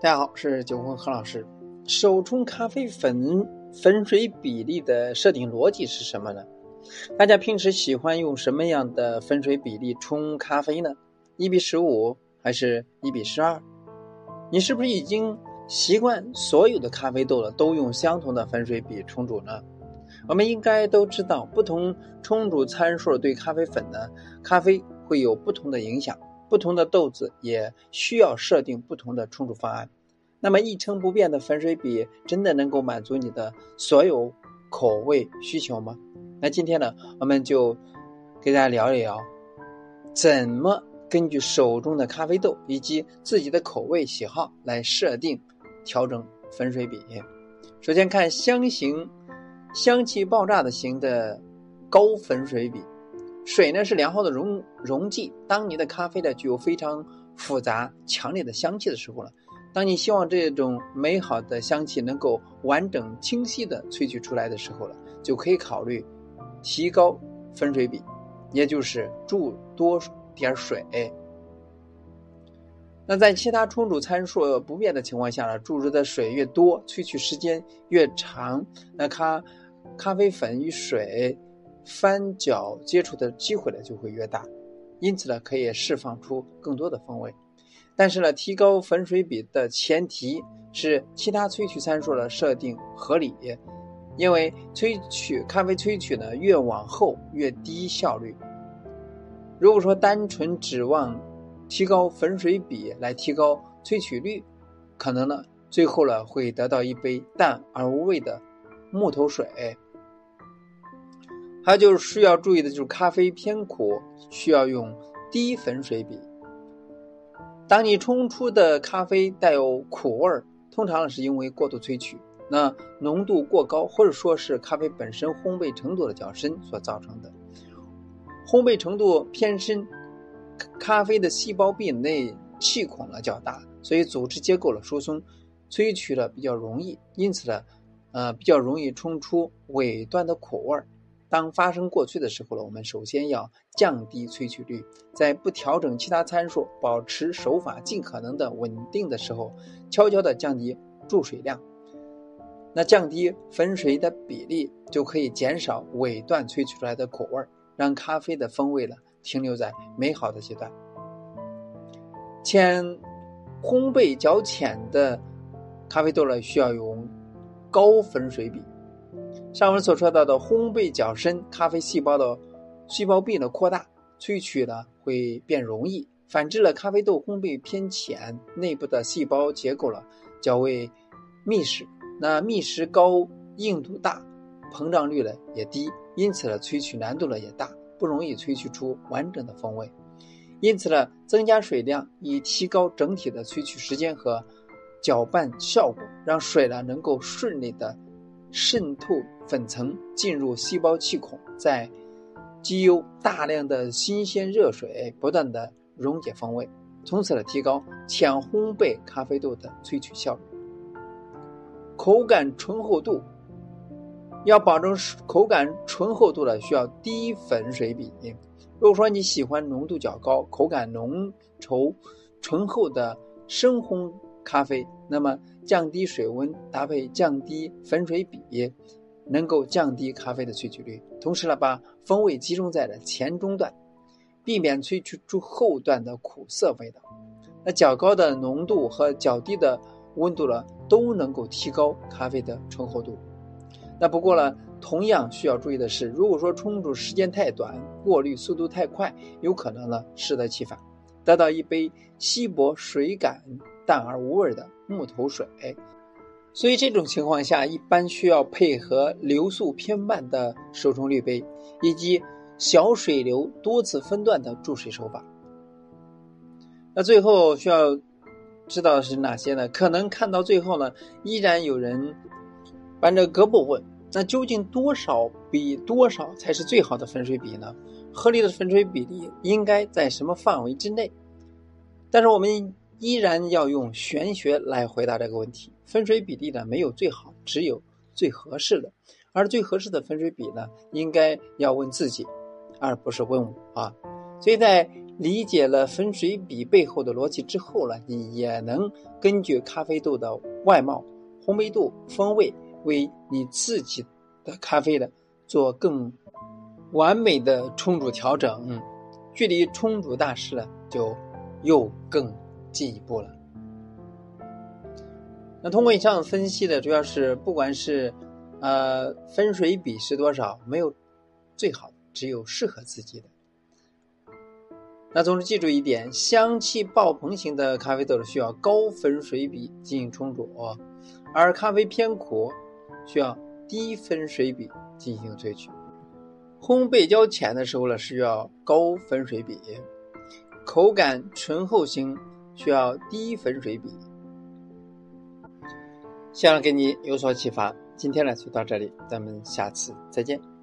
大家好，是九坤何老师。手冲咖啡粉粉水比例的设定逻辑是什么呢？大家平时喜欢用什么样的粉水比例冲咖啡呢？一比十五还是一比十二？你是不是已经习惯所有的咖啡豆了都用相同的粉水比冲煮呢？我们应该都知道，不同冲煮参数对咖啡粉呢，咖啡会有不同的影响。不同的豆子也需要设定不同的冲煮方案。那么一成不变的粉水比真的能够满足你的所有口味需求吗？那今天呢，我们就给大家聊一聊，怎么根据手中的咖啡豆以及自己的口味喜好来设定调整粉水比。首先看香型、香气爆炸的型的高粉水比。水呢是良好的溶溶剂。当你的咖啡呢具有非常复杂、强烈的香气的时候呢，当你希望这种美好的香气能够完整、清晰的萃取出来的时候了，就可以考虑提高分水比，也就是注多点水。那在其他冲煮参数不变的情况下呢，注入的水越多，萃取时间越长，那咖咖啡粉与水。翻搅接触的机会呢就会越大，因此呢可以释放出更多的风味。但是呢，提高粉水比的前提是其他萃取参数的设定合理，因为萃取咖啡萃取呢越往后越低效率。如果说单纯指望提高粉水比来提高萃取率，可能呢最后呢会得到一杯淡而无味的木头水。还有就是需要注意的，就是咖啡偏苦，需要用低粉水比。当你冲出的咖啡带有苦味儿，通常是因为过度萃取，那浓度过高，或者说是咖啡本身烘焙程度的较深所造成的。烘焙程度偏深，咖啡的细胞壁内气孔呢较大，所以组织结构的疏松，萃取的比较容易，因此呢，呃，比较容易冲出尾端的苦味儿。当发生过萃的时候呢，我们首先要降低萃取率，在不调整其他参数、保持手法尽可能的稳定的时候，悄悄的降低注水量。那降低粉水的比例，就可以减少尾段萃取出来的苦味，让咖啡的风味呢停留在美好的阶段。浅烘焙较浅的咖啡豆呢，需要用高粉水比。上文所说到的烘焙较深，咖啡细胞的细胞壁的扩大，萃取呢会变容易。反之了，咖啡豆烘焙偏浅，内部的细胞结构了较为密实，那密实高，硬度大，膨胀率呢也低，因此呢萃取难度呢也大，不容易萃取出完整的风味。因此呢，增加水量以提高整体的萃取时间和搅拌效果，让水呢能够顺利的。渗透粉层进入细胞气孔，在经由大量的新鲜热水不断的溶解风味，从此呢提高浅烘焙咖啡豆的萃取效率。口感醇厚度要保证口感醇厚度呢，需要低粉水比。如果说你喜欢浓度较高、口感浓稠、醇厚的深烘。咖啡，那么降低水温搭配降低粉水比，能够降低咖啡的萃取率，同时呢，把风味集中在了前中段，避免萃取出后段的苦涩味道。那较高的浓度和较低的温度呢，都能够提高咖啡的醇厚度。那不过呢，同样需要注意的是，如果说冲煮时间太短，过滤速度太快，有可能呢适得其反，得到一杯稀薄水感。淡而无味的木头水，所以这种情况下一般需要配合流速偏慢的手冲滤杯，以及小水流多次分段的注水手法。那最后需要知道的是哪些呢？可能看到最后呢，依然有人扳着胳膊问：那究竟多少比多少才是最好的分水比呢？合理的分水比例应该在什么范围之内？但是我们。依然要用玄学来回答这个问题。分水比例呢，没有最好，只有最合适的。而最合适的分水比呢，应该要问自己，而不是问我啊。所以在理解了分水比背后的逻辑之后呢，你也能根据咖啡豆的外貌、烘焙度、风味，为你自己的咖啡的做更完美的冲煮调整，距离冲煮大师呢就又更进一步了。那通过以上分析的主要是，不管是呃分水比是多少，没有最好的，只有适合自己的。那总之记住一点，香气爆棚型的咖啡豆需要高分水比进行冲煮，而咖啡偏苦需要低分水比进行萃取。烘焙较浅的时候呢，需要高粉水比；口感醇厚型需要低粉水比。希望给你有所启发。今天呢就到这里，咱们下次再见。